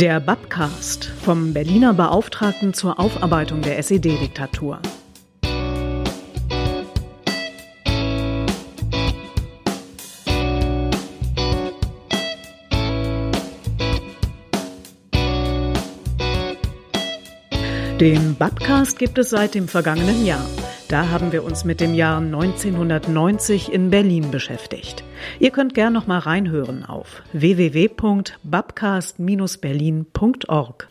Der Babcast vom Berliner Beauftragten zur Aufarbeitung der SED-Diktatur. Den Babcast gibt es seit dem vergangenen Jahr. Da haben wir uns mit dem Jahr 1990 in Berlin beschäftigt. Ihr könnt gern noch mal reinhören auf www.babcast-berlin.org.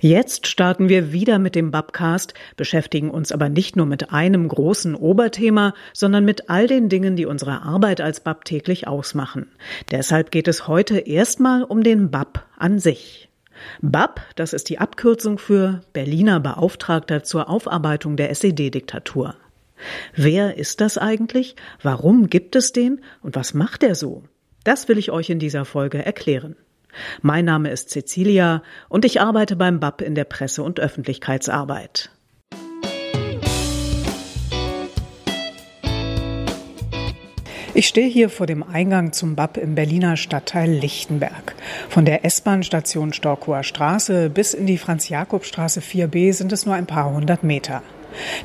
Jetzt starten wir wieder mit dem Babcast, beschäftigen uns aber nicht nur mit einem großen Oberthema, sondern mit all den Dingen, die unsere Arbeit als Bab täglich ausmachen. Deshalb geht es heute erstmal um den Bab an sich. BAP, das ist die Abkürzung für Berliner Beauftragter zur Aufarbeitung der SED-Diktatur. Wer ist das eigentlich? Warum gibt es den? Und was macht er so? Das will ich euch in dieser Folge erklären. Mein Name ist Cecilia und ich arbeite beim BAP in der Presse- und Öffentlichkeitsarbeit. Ich stehe hier vor dem Eingang zum BAP im Berliner Stadtteil Lichtenberg. Von der S-Bahn-Station Storkower Straße bis in die Franz-Jakob-Straße 4b sind es nur ein paar hundert Meter.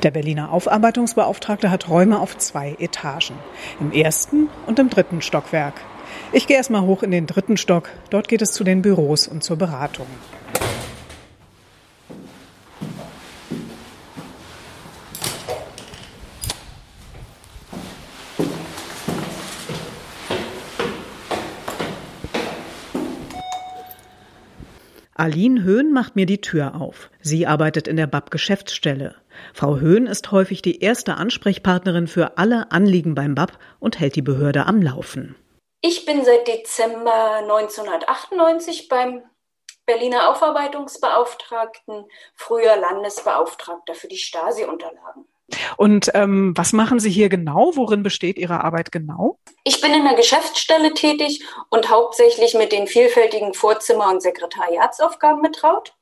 Der Berliner Aufarbeitungsbeauftragte hat Räume auf zwei Etagen, im ersten und im dritten Stockwerk. Ich gehe erstmal hoch in den dritten Stock, dort geht es zu den Büros und zur Beratung. Aline Höhn macht mir die Tür auf. Sie arbeitet in der BAP Geschäftsstelle. Frau Höhn ist häufig die erste Ansprechpartnerin für alle Anliegen beim BAP und hält die Behörde am Laufen. Ich bin seit Dezember 1998 beim Berliner Aufarbeitungsbeauftragten, früher Landesbeauftragter für die Stasi-Unterlagen. Und ähm, was machen Sie hier genau? Worin besteht Ihre Arbeit genau? Ich bin in der Geschäftsstelle tätig und hauptsächlich mit den vielfältigen Vorzimmer- und Sekretariatsaufgaben betraut.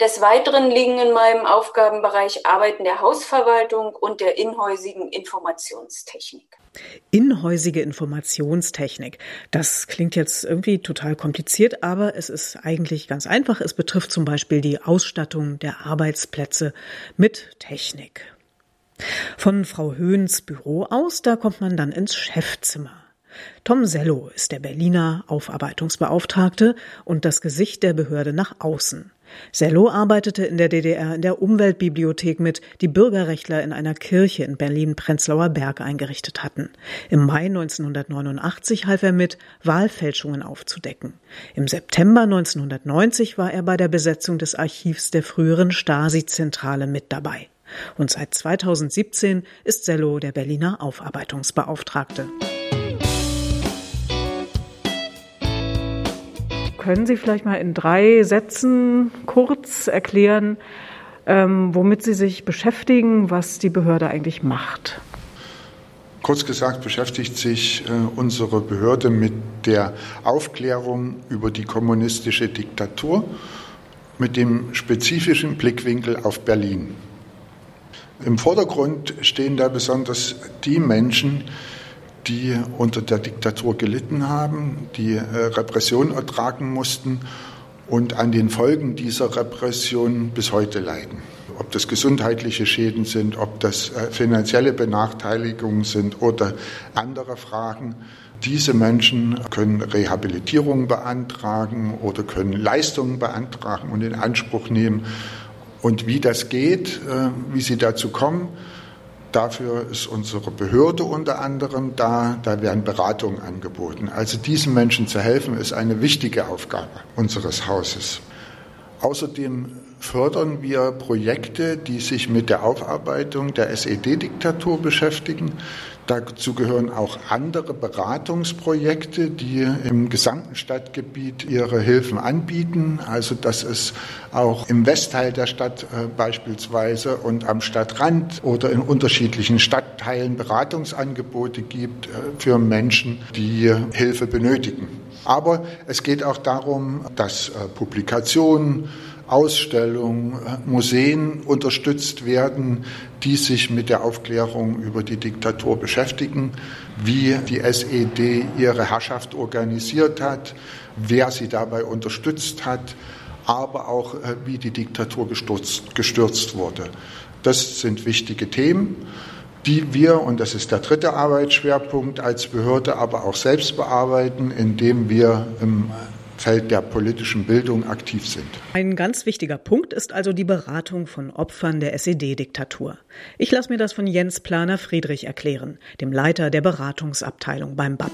Des Weiteren liegen in meinem Aufgabenbereich Arbeiten der Hausverwaltung und der inhäusigen Informationstechnik. Inhäusige Informationstechnik. Das klingt jetzt irgendwie total kompliziert, aber es ist eigentlich ganz einfach. Es betrifft zum Beispiel die Ausstattung der Arbeitsplätze mit Technik. Von Frau Höhns Büro aus, da kommt man dann ins Chefzimmer. Tom Sello ist der Berliner Aufarbeitungsbeauftragte und das Gesicht der Behörde nach außen. Sello arbeitete in der DDR in der Umweltbibliothek mit, die Bürgerrechtler in einer Kirche in Berlin-Prenzlauer Berg eingerichtet hatten. Im Mai 1989 half er mit, Wahlfälschungen aufzudecken. Im September 1990 war er bei der Besetzung des Archivs der früheren Stasi-Zentrale mit dabei. Und seit 2017 ist Sello der Berliner Aufarbeitungsbeauftragte. Können Sie vielleicht mal in drei Sätzen kurz erklären, ähm, womit Sie sich beschäftigen, was die Behörde eigentlich macht? Kurz gesagt beschäftigt sich äh, unsere Behörde mit der Aufklärung über die kommunistische Diktatur mit dem spezifischen Blickwinkel auf Berlin. Im Vordergrund stehen da besonders die Menschen, die unter der Diktatur gelitten haben, die äh, Repression ertragen mussten und an den Folgen dieser Repression bis heute leiden. Ob das gesundheitliche Schäden sind, ob das äh, finanzielle Benachteiligungen sind oder andere Fragen. Diese Menschen können Rehabilitierung beantragen oder können Leistungen beantragen und in Anspruch nehmen. Und wie das geht, äh, wie sie dazu kommen, dafür ist unsere Behörde unter anderem da. Da werden Beratungen angeboten. Also diesen Menschen zu helfen, ist eine wichtige Aufgabe unseres Hauses. Außerdem fördern wir Projekte, die sich mit der Aufarbeitung der SED-Diktatur beschäftigen. Dazu gehören auch andere Beratungsprojekte, die im gesamten Stadtgebiet ihre Hilfen anbieten. Also dass es auch im Westteil der Stadt äh, beispielsweise und am Stadtrand oder in unterschiedlichen Stadtteilen Beratungsangebote gibt äh, für Menschen, die Hilfe benötigen. Aber es geht auch darum, dass äh, Publikationen, Ausstellungen, Museen unterstützt werden, die sich mit der Aufklärung über die Diktatur beschäftigen, wie die SED ihre Herrschaft organisiert hat, wer sie dabei unterstützt hat, aber auch äh, wie die Diktatur gestürzt, gestürzt wurde. Das sind wichtige Themen, die wir, und das ist der dritte Arbeitsschwerpunkt, als Behörde aber auch selbst bearbeiten, indem wir im Feld der politischen Bildung aktiv sind. Ein ganz wichtiger Punkt ist also die Beratung von Opfern der SED-Diktatur. Ich lasse mir das von Jens Planer Friedrich erklären, dem Leiter der Beratungsabteilung beim BAP.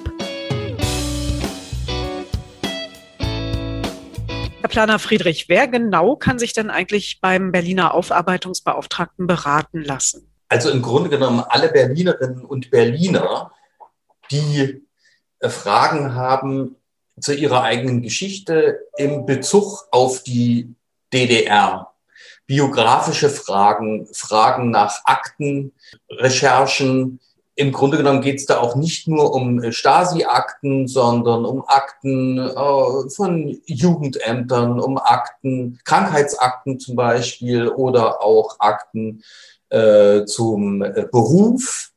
Herr Planer Friedrich, wer genau kann sich denn eigentlich beim Berliner Aufarbeitungsbeauftragten beraten lassen? Also im Grunde genommen alle Berlinerinnen und Berliner, die äh, Fragen haben zu ihrer eigenen Geschichte im Bezug auf die DDR. Biografische Fragen, Fragen nach Akten, Recherchen, im Grunde genommen geht es da auch nicht nur um äh, Stasi-Akten, sondern um Akten äh, von Jugendämtern, um Akten, Krankheitsakten zum Beispiel oder auch Akten äh, zum äh, Beruf.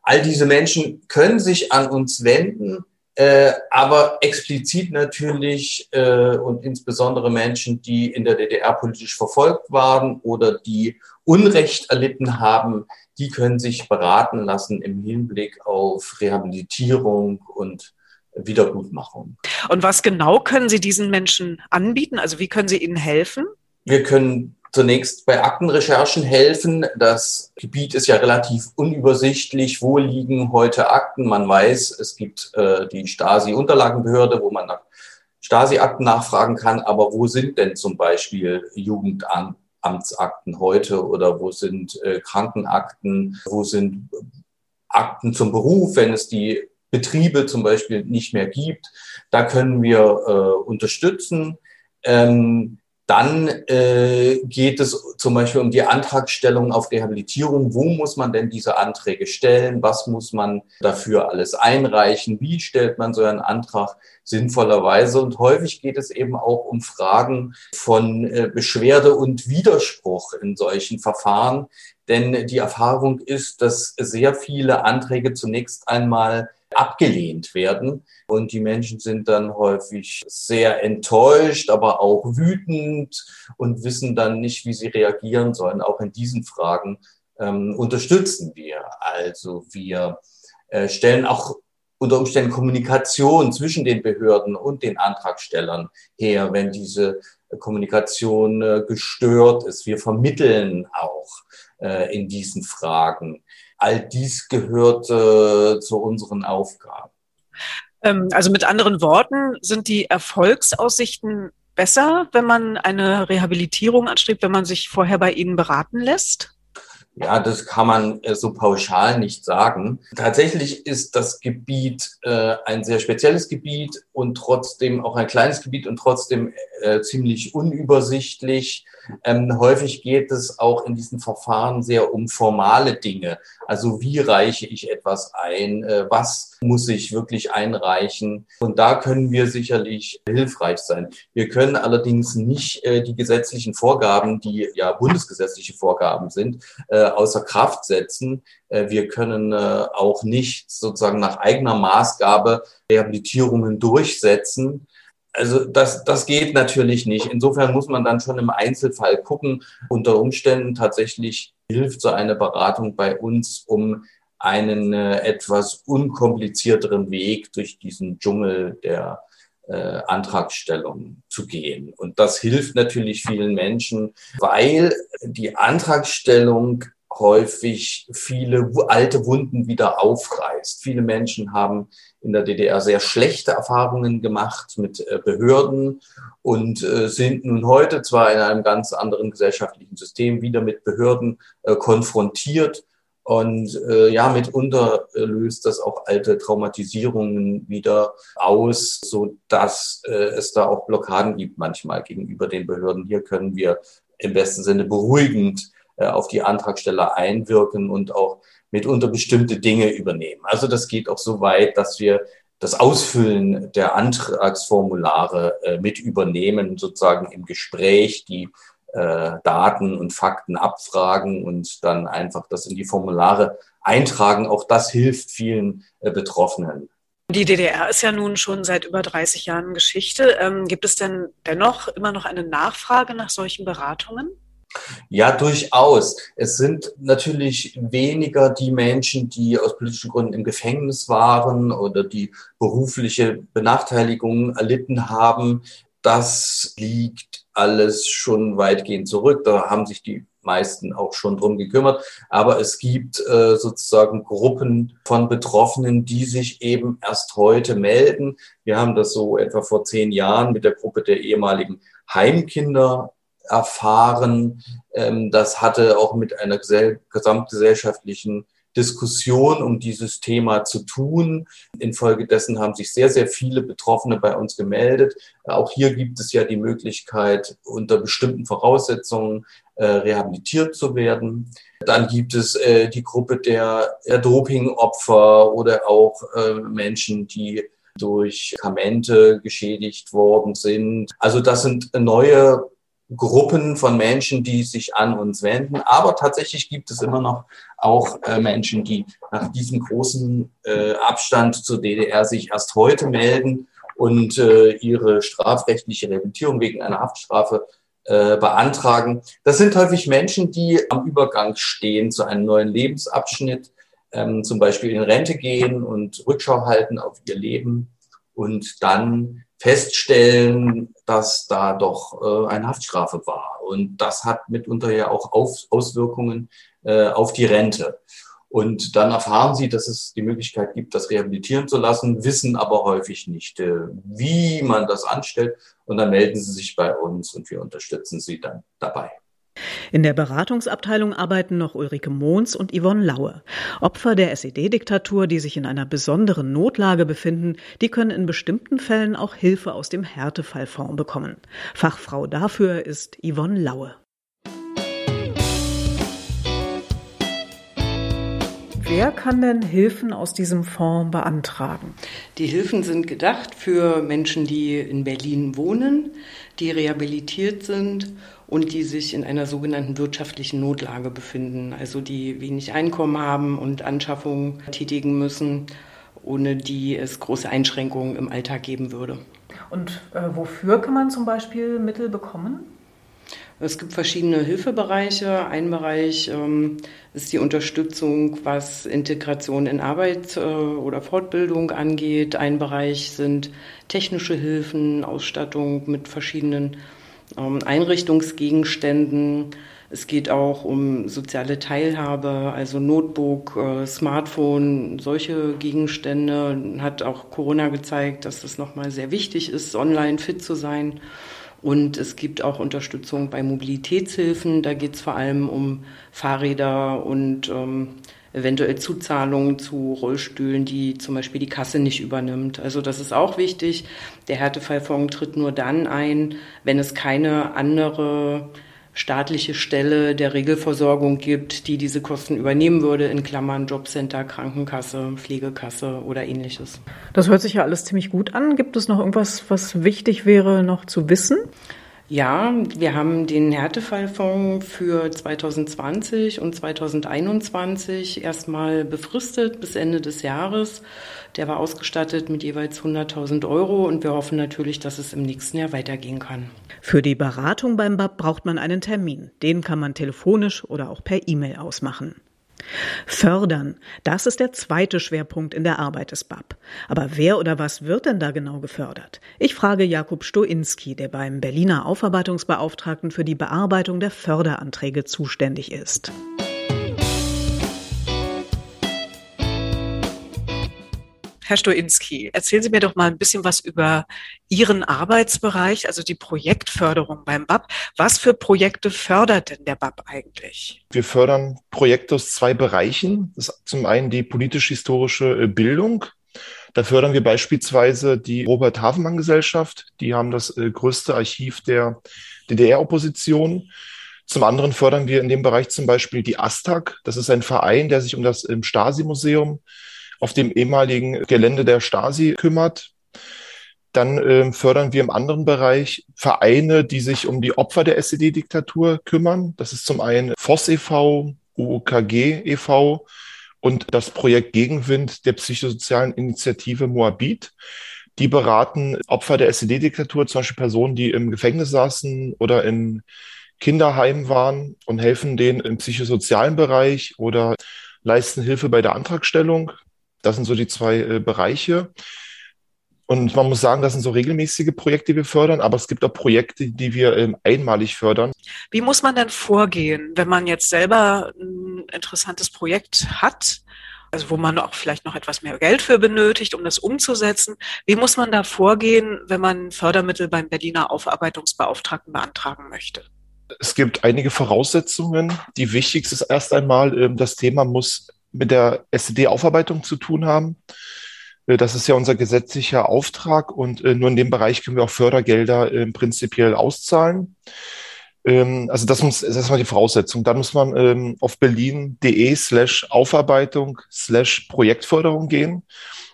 All diese Menschen können sich an uns wenden, äh, aber explizit natürlich äh, und insbesondere Menschen, die in der DDR politisch verfolgt waren oder die Unrecht erlitten haben, die können sich beraten lassen im Hinblick auf Rehabilitierung und Wiedergutmachung. Und was genau können Sie diesen Menschen anbieten? Also wie können Sie ihnen helfen? Wir können zunächst bei Aktenrecherchen helfen. Das Gebiet ist ja relativ unübersichtlich. Wo liegen heute Akten? Man weiß, es gibt äh, die Stasi-Unterlagenbehörde, wo man nach Stasi-Akten nachfragen kann. Aber wo sind denn zum Beispiel Jugendamt? Amtsakten heute oder wo sind äh, Krankenakten, wo sind Akten zum Beruf, wenn es die Betriebe zum Beispiel nicht mehr gibt. Da können wir äh, unterstützen. Ähm, dann äh, geht es zum Beispiel um die Antragstellung auf Rehabilitierung. Wo muss man denn diese Anträge stellen? Was muss man dafür alles einreichen? Wie stellt man so einen Antrag sinnvollerweise? Und häufig geht es eben auch um Fragen von äh, Beschwerde und Widerspruch in solchen Verfahren. Denn die Erfahrung ist, dass sehr viele Anträge zunächst einmal abgelehnt werden. Und die Menschen sind dann häufig sehr enttäuscht, aber auch wütend und wissen dann nicht, wie sie reagieren sollen. Auch in diesen Fragen ähm, unterstützen wir. Also wir äh, stellen auch unter Umständen Kommunikation zwischen den Behörden und den Antragstellern her, wenn diese Kommunikation äh, gestört ist. Wir vermitteln auch äh, in diesen Fragen all dies gehört äh, zu unseren Aufgaben. Ähm, also mit anderen Worten, sind die Erfolgsaussichten besser, wenn man eine Rehabilitierung anstrebt, wenn man sich vorher bei Ihnen beraten lässt? Ja, das kann man äh, so pauschal nicht sagen. Tatsächlich ist das Gebiet äh, ein sehr spezielles Gebiet und trotzdem auch ein kleines Gebiet und trotzdem äh, ziemlich unübersichtlich. Ähm, häufig geht es auch in diesen Verfahren sehr um formale Dinge. Also wie reiche ich etwas ein? Äh, was muss ich wirklich einreichen? Und da können wir sicherlich hilfreich sein. Wir können allerdings nicht äh, die gesetzlichen Vorgaben, die ja bundesgesetzliche Vorgaben sind, äh, außer Kraft setzen. Äh, wir können äh, auch nicht sozusagen nach eigener Maßgabe Rehabilitierungen durchsetzen also das, das geht natürlich nicht. Insofern muss man dann schon im Einzelfall gucken. Unter Umständen tatsächlich hilft so eine Beratung bei uns, um einen äh, etwas unkomplizierteren Weg durch diesen Dschungel der äh, Antragstellung zu gehen. Und das hilft natürlich vielen Menschen, weil die Antragstellung häufig viele alte Wunden wieder aufreißt. Viele Menschen haben in der DDR sehr schlechte Erfahrungen gemacht mit äh, Behörden und äh, sind nun heute zwar in einem ganz anderen gesellschaftlichen System wieder mit Behörden äh, konfrontiert. Und äh, ja, mitunter äh, löst das auch alte Traumatisierungen wieder aus, so dass äh, es da auch Blockaden gibt manchmal gegenüber den Behörden. Hier können wir im besten Sinne beruhigend äh, auf die Antragsteller einwirken und auch mitunter bestimmte Dinge übernehmen. Also das geht auch so weit, dass wir das Ausfüllen der Antragsformulare äh, mit übernehmen, sozusagen im Gespräch die äh, Daten und Fakten abfragen und dann einfach das in die Formulare eintragen. Auch das hilft vielen äh, Betroffenen. Die DDR ist ja nun schon seit über 30 Jahren Geschichte. Ähm, gibt es denn dennoch immer noch eine Nachfrage nach solchen Beratungen? Ja, durchaus. Es sind natürlich weniger die Menschen, die aus politischen Gründen im Gefängnis waren oder die berufliche Benachteiligungen erlitten haben. Das liegt alles schon weitgehend zurück. Da haben sich die meisten auch schon drum gekümmert. Aber es gibt äh, sozusagen Gruppen von Betroffenen, die sich eben erst heute melden. Wir haben das so etwa vor zehn Jahren mit der Gruppe der ehemaligen Heimkinder erfahren. Ähm, das hatte auch mit einer gesamtgesellschaftlichen Diskussion um dieses Thema zu tun. Infolgedessen haben sich sehr, sehr viele Betroffene bei uns gemeldet. Auch hier gibt es ja die Möglichkeit, unter bestimmten Voraussetzungen äh, rehabilitiert zu werden. Dann gibt es äh, die Gruppe der, der Dopingopfer oder auch äh, Menschen, die durch Kamente geschädigt worden sind. Also das sind neue Gruppen von Menschen, die sich an uns wenden. Aber tatsächlich gibt es immer noch auch äh, Menschen, die nach diesem großen äh, Abstand zur DDR sich erst heute melden und äh, ihre strafrechtliche Rehabilitierung wegen einer Haftstrafe äh, beantragen. Das sind häufig Menschen, die am Übergang stehen zu einem neuen Lebensabschnitt, ähm, zum Beispiel in Rente gehen und Rückschau halten auf ihr Leben und dann feststellen, dass da doch äh, eine Haftstrafe war. Und das hat mitunter ja auch auf, Auswirkungen äh, auf die Rente. Und dann erfahren sie, dass es die Möglichkeit gibt, das rehabilitieren zu lassen, wissen aber häufig nicht, äh, wie man das anstellt. Und dann melden sie sich bei uns und wir unterstützen sie dann dabei. In der Beratungsabteilung arbeiten noch Ulrike Mohns und Yvonne Laue. Opfer der SED-Diktatur, die sich in einer besonderen Notlage befinden, die können in bestimmten Fällen auch Hilfe aus dem Härtefallfonds bekommen. Fachfrau dafür ist Yvonne Laue. Wer kann denn Hilfen aus diesem Fonds beantragen? Die Hilfen sind gedacht für Menschen, die in Berlin wohnen, die rehabilitiert sind und die sich in einer sogenannten wirtschaftlichen Notlage befinden, also die wenig Einkommen haben und Anschaffungen tätigen müssen, ohne die es große Einschränkungen im Alltag geben würde. Und äh, wofür kann man zum Beispiel Mittel bekommen? Es gibt verschiedene Hilfebereiche. Ein Bereich ähm, ist die Unterstützung, was Integration in Arbeit äh, oder Fortbildung angeht. Ein Bereich sind technische Hilfen, Ausstattung mit verschiedenen ähm, Einrichtungsgegenständen. Es geht auch um soziale Teilhabe, also Notebook, äh, Smartphone, solche Gegenstände. Hat auch Corona gezeigt, dass es nochmal sehr wichtig ist, online fit zu sein. Und es gibt auch Unterstützung bei Mobilitätshilfen. Da geht es vor allem um Fahrräder und ähm, eventuell Zuzahlungen zu Rollstühlen, die zum Beispiel die Kasse nicht übernimmt. Also das ist auch wichtig. Der Härtefallfonds tritt nur dann ein, wenn es keine andere staatliche Stelle der Regelversorgung gibt, die diese Kosten übernehmen würde, in Klammern Jobcenter, Krankenkasse, Pflegekasse oder ähnliches. Das hört sich ja alles ziemlich gut an. Gibt es noch irgendwas, was wichtig wäre, noch zu wissen? Ja, wir haben den Härtefallfonds für 2020 und 2021 erstmal befristet bis Ende des Jahres. Der war ausgestattet mit jeweils 100.000 Euro und wir hoffen natürlich, dass es im nächsten Jahr weitergehen kann. Für die Beratung beim BAP braucht man einen Termin. Den kann man telefonisch oder auch per E-Mail ausmachen. Fördern, das ist der zweite Schwerpunkt in der Arbeit des BAP. Aber wer oder was wird denn da genau gefördert? Ich frage Jakub Stoinski, der beim Berliner Aufarbeitungsbeauftragten für die Bearbeitung der Förderanträge zuständig ist. Herr Stoinski, erzählen Sie mir doch mal ein bisschen was über Ihren Arbeitsbereich, also die Projektförderung beim BAP. Was für Projekte fördert denn der BAP eigentlich? Wir fördern Projekte aus zwei Bereichen. Zum einen die politisch-historische äh, Bildung. Da fördern wir beispielsweise die Robert Havemann Gesellschaft. Die haben das äh, größte Archiv der DDR-Opposition. Zum anderen fördern wir in dem Bereich zum Beispiel die ASTAG. Das ist ein Verein, der sich um das ähm, Stasi-Museum auf dem ehemaligen Gelände der Stasi kümmert. Dann äh, fördern wir im anderen Bereich Vereine, die sich um die Opfer der SED-Diktatur kümmern. Das ist zum einen FOSS e.V., UOKG e.V. und das Projekt Gegenwind der psychosozialen Initiative Moabit. Die beraten Opfer der SED-Diktatur, zum Beispiel Personen, die im Gefängnis saßen oder in Kinderheimen waren und helfen denen im psychosozialen Bereich oder leisten Hilfe bei der Antragstellung. Das sind so die zwei äh, Bereiche. Und man muss sagen, das sind so regelmäßige Projekte, die wir fördern, aber es gibt auch Projekte, die wir ähm, einmalig fördern. Wie muss man denn vorgehen, wenn man jetzt selber ein interessantes Projekt hat, also wo man auch vielleicht noch etwas mehr Geld für benötigt, um das umzusetzen? Wie muss man da vorgehen, wenn man Fördermittel beim Berliner Aufarbeitungsbeauftragten beantragen möchte? Es gibt einige Voraussetzungen. Die wichtigste ist erst einmal, ähm, das Thema muss mit der SED-Aufarbeitung zu tun haben. Äh, das ist ja unser gesetzlicher Auftrag und äh, nur in dem Bereich können wir auch Fördergelder äh, prinzipiell auszahlen. Ähm, also das muss, das ist erstmal die Voraussetzung. Dann muss man ähm, auf berlin.de slash Aufarbeitung slash Projektförderung gehen.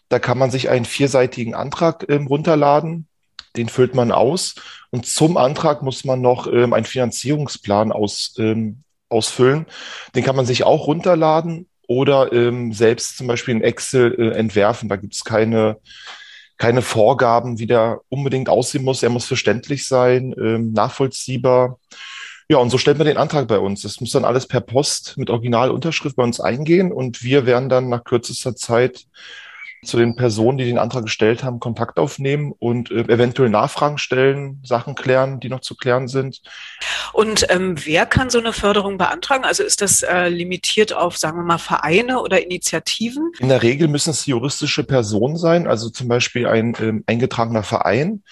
Da kann man sich einen vierseitigen Antrag ähm, runterladen. Den füllt man aus. Und zum Antrag muss man noch einen Finanzierungsplan aus, ausfüllen. Den kann man sich auch runterladen oder ähm, selbst zum Beispiel in Excel äh, entwerfen. Da gibt es keine, keine Vorgaben, wie der unbedingt aussehen muss. Er muss verständlich sein, ähm, nachvollziehbar. Ja, und so stellt man den Antrag bei uns. Das muss dann alles per Post mit Originalunterschrift bei uns eingehen und wir werden dann nach kürzester Zeit zu den Personen, die den Antrag gestellt haben, Kontakt aufnehmen und äh, eventuell Nachfragen stellen, Sachen klären, die noch zu klären sind. Und ähm, wer kann so eine Förderung beantragen? Also ist das äh, limitiert auf, sagen wir mal, Vereine oder Initiativen? In der Regel müssen es juristische Personen sein, also zum Beispiel ein ähm, eingetragener Verein.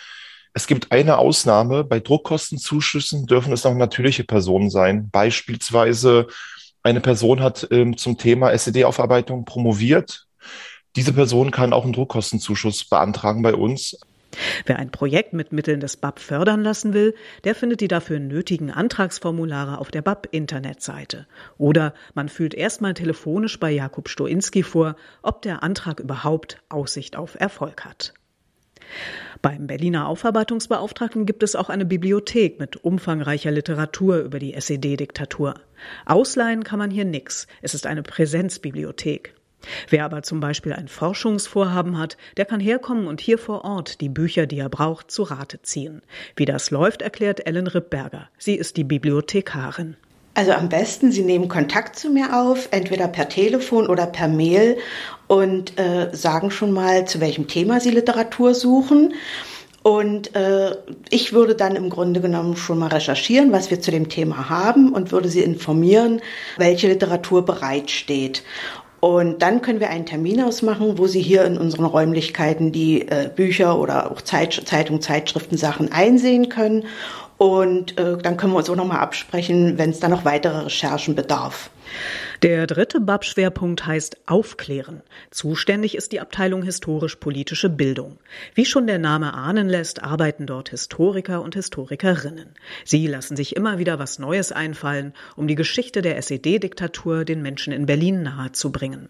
Es gibt eine Ausnahme. Bei Druckkostenzuschüssen dürfen es auch natürliche Personen sein. Beispielsweise eine Person hat ähm, zum Thema SED-Aufarbeitung promoviert diese Person kann auch einen Druckkostenzuschuss beantragen bei uns. Wer ein Projekt mit Mitteln des BAP fördern lassen will, der findet die dafür nötigen Antragsformulare auf der BAP-Internetseite. Oder man fühlt erstmal telefonisch bei Jakub Stoinski vor, ob der Antrag überhaupt Aussicht auf Erfolg hat. Beim Berliner Aufarbeitungsbeauftragten gibt es auch eine Bibliothek mit umfangreicher Literatur über die SED-Diktatur. Ausleihen kann man hier nix. Es ist eine Präsenzbibliothek. Wer aber zum Beispiel ein Forschungsvorhaben hat, der kann herkommen und hier vor Ort die Bücher, die er braucht, zu Rate ziehen. Wie das läuft, erklärt Ellen Rippberger. Sie ist die Bibliothekarin. Also am besten, Sie nehmen Kontakt zu mir auf, entweder per Telefon oder per Mail und äh, sagen schon mal, zu welchem Thema Sie Literatur suchen. Und äh, ich würde dann im Grunde genommen schon mal recherchieren, was wir zu dem Thema haben und würde Sie informieren, welche Literatur bereitsteht. Und dann können wir einen Termin ausmachen, wo Sie hier in unseren Räumlichkeiten die äh, Bücher oder auch Zeit, Zeitung, Zeitschriften, Sachen einsehen können. Und äh, dann können wir uns auch nochmal absprechen, wenn es dann noch weitere Recherchen bedarf. Der dritte BAP-Schwerpunkt heißt Aufklären. Zuständig ist die Abteilung historisch-politische Bildung. Wie schon der Name ahnen lässt, arbeiten dort Historiker und Historikerinnen. Sie lassen sich immer wieder was Neues einfallen, um die Geschichte der SED-Diktatur den Menschen in Berlin nahezubringen.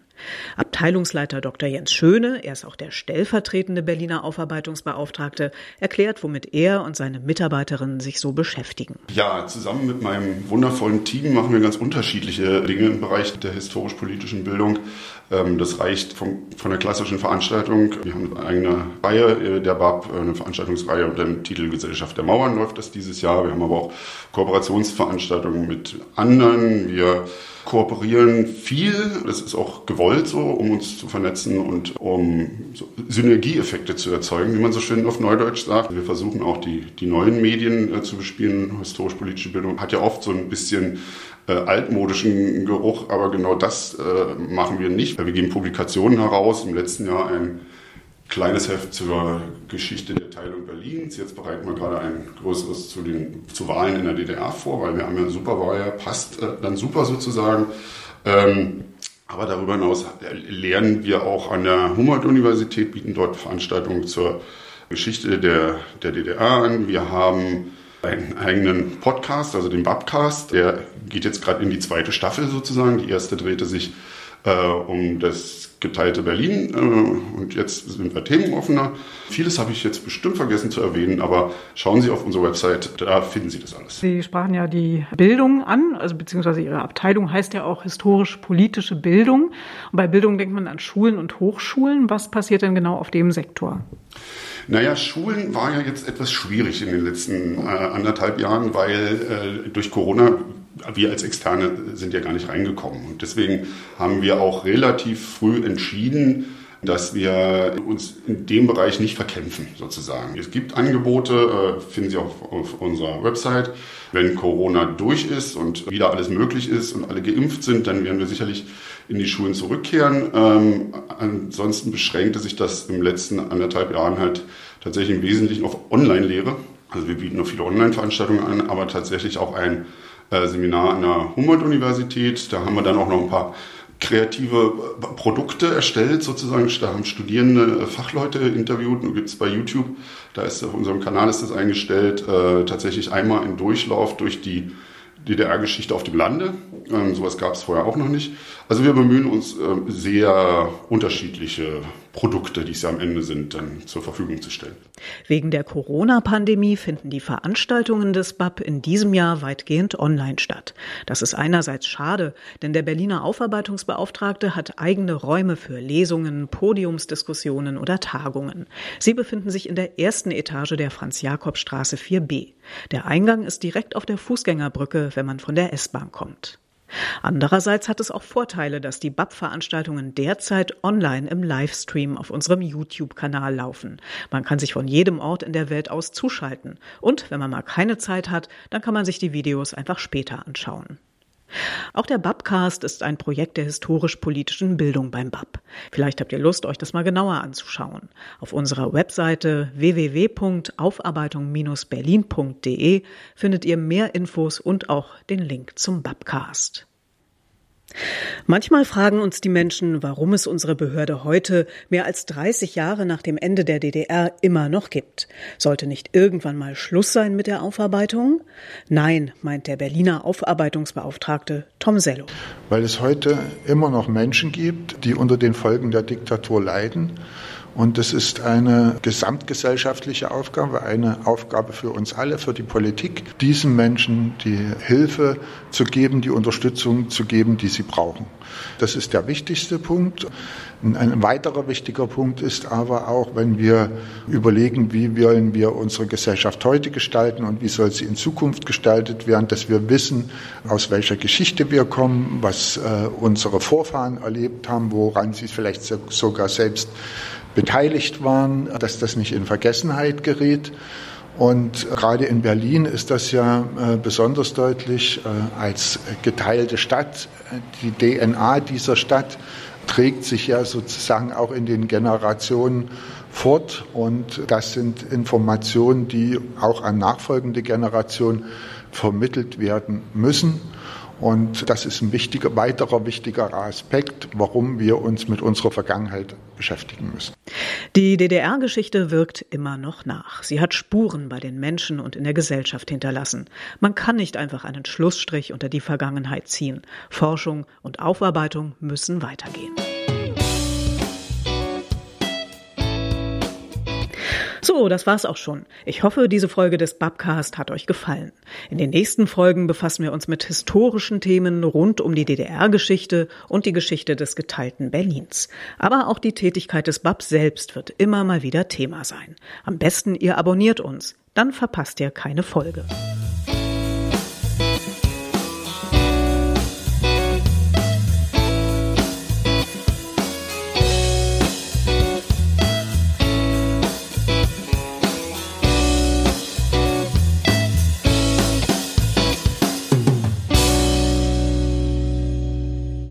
Abteilungsleiter Dr. Jens Schöne, er ist auch der stellvertretende Berliner Aufarbeitungsbeauftragte, erklärt, womit er und seine Mitarbeiterinnen sich so beschäftigen. Ja, zusammen mit meinem wundervollen Team machen wir ganz unterschiedliche Dinge im Bereich der historisch-politischen Bildung. Ähm, das reicht von, von der klassischen Veranstaltung. Wir haben eine eigene Reihe, äh, der BAB, äh, eine Veranstaltungsreihe unter dem Titel Gesellschaft der Mauern läuft das dieses Jahr. Wir haben aber auch Kooperationsveranstaltungen mit anderen. Wir kooperieren viel, das ist auch gewollt so, um uns zu vernetzen und um Synergieeffekte zu erzeugen, wie man so schön auf Neudeutsch sagt. Wir versuchen auch die, die neuen Medien äh, zu bespielen. Historisch-politische Bildung hat ja oft so ein bisschen äh, altmodischen Geruch, aber genau das äh, machen wir nicht. Wir geben Publikationen heraus. Im letzten Jahr ein kleines Heft zur Geschichte der Teilung Berlins. Jetzt bereiten wir gerade ein größeres zu den zu Wahlen in der DDR vor, weil wir haben ja ein super Wahljahr, passt äh, dann super sozusagen. Ähm, aber darüber hinaus lernen wir auch an der Humboldt-Universität, bieten dort Veranstaltungen zur Geschichte der, der DDR an. Wir haben einen eigenen Podcast, also den Babcast. Der geht jetzt gerade in die zweite Staffel sozusagen. Die erste drehte sich äh, um das geteilte Berlin äh, und jetzt sind wir themenoffener. Vieles habe ich jetzt bestimmt vergessen zu erwähnen, aber schauen Sie auf unsere Website, da finden Sie das alles. Sie sprachen ja die Bildung an, also beziehungsweise Ihre Abteilung heißt ja auch historisch-politische Bildung. Und bei Bildung denkt man an Schulen und Hochschulen. Was passiert denn genau auf dem Sektor? Naja, Schulen war ja jetzt etwas schwierig in den letzten äh, anderthalb Jahren, weil äh, durch Corona wir als Externe sind ja gar nicht reingekommen. Und deswegen haben wir auch relativ früh entschieden, dass wir uns in dem Bereich nicht verkämpfen, sozusagen. Es gibt Angebote, äh, finden Sie auch auf unserer Website. Wenn Corona durch ist und wieder alles möglich ist und alle geimpft sind, dann werden wir sicherlich in die Schulen zurückkehren. Ähm, ansonsten beschränkte sich das im letzten anderthalb Jahren halt tatsächlich im Wesentlichen auf Online-Lehre. Also wir bieten noch viele Online-Veranstaltungen an, aber tatsächlich auch ein äh, Seminar an der Humboldt-Universität. Da haben wir dann auch noch ein paar kreative Produkte erstellt, sozusagen. Da haben Studierende äh, Fachleute interviewt. Und gibt es bei YouTube, da ist auf unserem Kanal ist das eingestellt, äh, tatsächlich einmal in Durchlauf durch die DDR-Geschichte auf dem Lande. Ähm, sowas gab es vorher auch noch nicht. Also wir bemühen uns, äh, sehr unterschiedliche Produkte, die es ja am Ende sind, dann zur Verfügung zu stellen. Wegen der Corona-Pandemie finden die Veranstaltungen des BAP in diesem Jahr weitgehend online statt. Das ist einerseits schade, denn der Berliner Aufarbeitungsbeauftragte hat eigene Räume für Lesungen, Podiumsdiskussionen oder Tagungen. Sie befinden sich in der ersten Etage der Franz-Jakob-Straße 4b. Der Eingang ist direkt auf der Fußgängerbrücke, wenn man von der S-Bahn kommt. Andererseits hat es auch Vorteile, dass die BAP-Veranstaltungen derzeit online im Livestream auf unserem YouTube-Kanal laufen. Man kann sich von jedem Ort in der Welt aus zuschalten. Und wenn man mal keine Zeit hat, dann kann man sich die Videos einfach später anschauen. Auch der Babcast ist ein Projekt der historisch-politischen Bildung beim Bab. Vielleicht habt ihr Lust, euch das mal genauer anzuschauen. Auf unserer Webseite www.aufarbeitung-berlin.de findet ihr mehr Infos und auch den Link zum Babcast. Manchmal fragen uns die Menschen, warum es unsere Behörde heute, mehr als 30 Jahre nach dem Ende der DDR, immer noch gibt. Sollte nicht irgendwann mal Schluss sein mit der Aufarbeitung? Nein, meint der Berliner Aufarbeitungsbeauftragte Tom Sello. Weil es heute immer noch Menschen gibt, die unter den Folgen der Diktatur leiden und das ist eine gesamtgesellschaftliche Aufgabe, eine Aufgabe für uns alle, für die Politik, diesen Menschen die Hilfe zu geben, die Unterstützung zu geben, die sie brauchen. Das ist der wichtigste Punkt. Ein weiterer wichtiger Punkt ist aber auch, wenn wir überlegen, wie wollen wir unsere Gesellschaft heute gestalten und wie soll sie in Zukunft gestaltet werden, dass wir wissen, aus welcher Geschichte wir kommen, was äh, unsere Vorfahren erlebt haben, woran sie vielleicht sogar selbst beteiligt waren, dass das nicht in Vergessenheit gerät. Und gerade in Berlin ist das ja äh, besonders deutlich äh, als geteilte Stadt. Die DNA dieser Stadt trägt sich ja sozusagen auch in den Generationen fort. Und das sind Informationen, die auch an nachfolgende Generationen vermittelt werden müssen. Und das ist ein wichtiger, weiterer wichtiger Aspekt, warum wir uns mit unserer Vergangenheit beschäftigen müssen. Die DDR-Geschichte wirkt immer noch nach. Sie hat Spuren bei den Menschen und in der Gesellschaft hinterlassen. Man kann nicht einfach einen Schlussstrich unter die Vergangenheit ziehen. Forschung und Aufarbeitung müssen weitergehen. So, das war's auch schon. Ich hoffe, diese Folge des Babcast hat euch gefallen. In den nächsten Folgen befassen wir uns mit historischen Themen rund um die DDR-Geschichte und die Geschichte des geteilten Berlins. Aber auch die Tätigkeit des Bab selbst wird immer mal wieder Thema sein. Am besten ihr abonniert uns, dann verpasst ihr keine Folge.